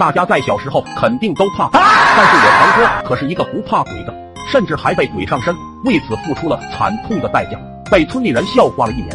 大家在小时候肯定都怕鬼，但是我堂哥可是一个不怕鬼的，甚至还被鬼上身，为此付出了惨痛的代价，被村里人笑话了一年。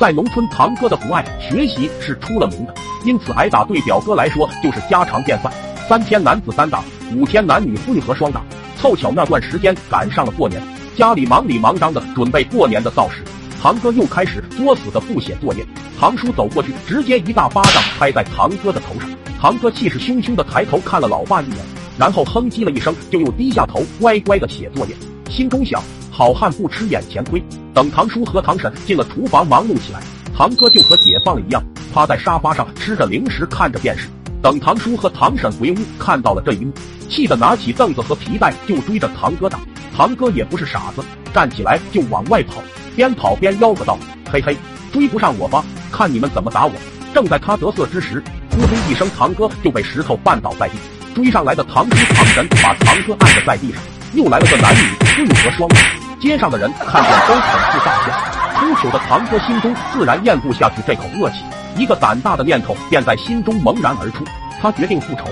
在农村，堂哥的不爱学习是出了名的，因此挨打对表哥来说就是家常便饭。三天男子单打，五天男女混合双打。凑巧那段时间赶上了过年，家里忙里忙张的准备过年的造势，堂哥又开始作死的不写作业。堂叔走过去，直接一大巴掌拍在堂哥的头上。堂哥气势汹汹的抬头看了老爸一眼，然后哼唧了一声，就又低下头乖乖的写作业，心中想。好汉不吃眼前亏。等堂叔和堂婶进了厨房，忙碌起来，堂哥就和解放了一样，趴在沙发上吃着零食，看着电视。等堂叔和堂婶回屋，看到了这一幕，气得拿起凳子和皮带就追着堂哥打。堂哥也不是傻子，站起来就往外跑，边跑边吆喝道：“嘿嘿，追不上我吧？看你们怎么打我！”正在他得瑟之时，呼嘿一声，堂哥就被石头绊倒在地。追上来的堂叔堂婶把堂哥按在地上，又来了个男女混合双打。街上的人看见都捧腹大笑，出糗的堂哥心中自然咽不下去这口恶气，一个胆大的念头便在心中萌然而出。他决定复仇，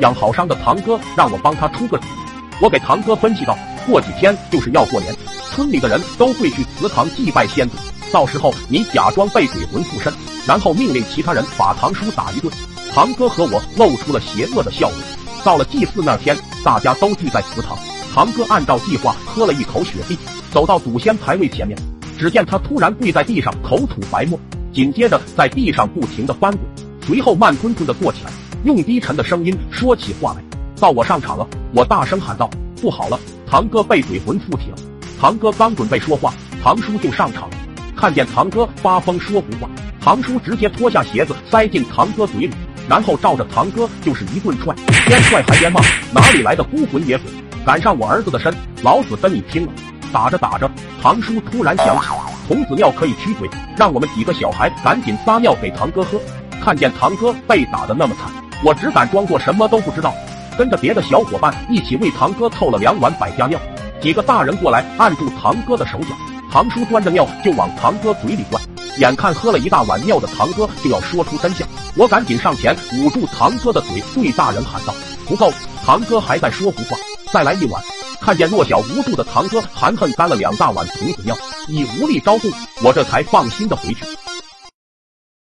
养好伤的堂哥让我帮他出个主意。我给堂哥分析道：过几天就是要过年，村里的人都会去祠堂祭拜先祖，到时候你假装被鬼魂附身，然后命令其他人把堂叔打一顿。堂哥和我露出了邪恶的笑容。到了祭祀那天，大家都聚在祠堂，堂哥按照计划喝了一口雪碧。走到祖先牌位前面，只见他突然跪在地上，口吐白沫，紧接着在地上不停的翻滚，随后慢吞吞的坐起来，用低沉的声音说起话来。到我上场了，我大声喊道：“不好了，堂哥被鬼魂附体了！”堂哥刚准备说话，堂叔就上场了。看见堂哥发疯说胡话，堂叔直接脱下鞋子塞进堂哥嘴里，然后照着堂哥就是一顿踹，边踹还边骂：“哪里来的孤魂野鬼，敢上我儿子的身，老子跟你拼了！”打着打着，堂叔突然想起童子尿可以驱鬼，让我们几个小孩赶紧撒尿给堂哥喝。看见堂哥被打的那么惨，我只敢装作什么都不知道，跟着别的小伙伴一起为堂哥凑了两碗百家尿。几个大人过来按住堂哥的手脚，堂叔端着尿就往堂哥嘴里灌。眼看喝了一大碗尿的堂哥就要说出真相，我赶紧上前捂住堂哥的嘴，对大人喊道：“不够！”堂哥还在说胡话，再来一碗。看见弱小无助的堂哥含恨干了两大碗童子尿，已无力招供，我这才放心的回去。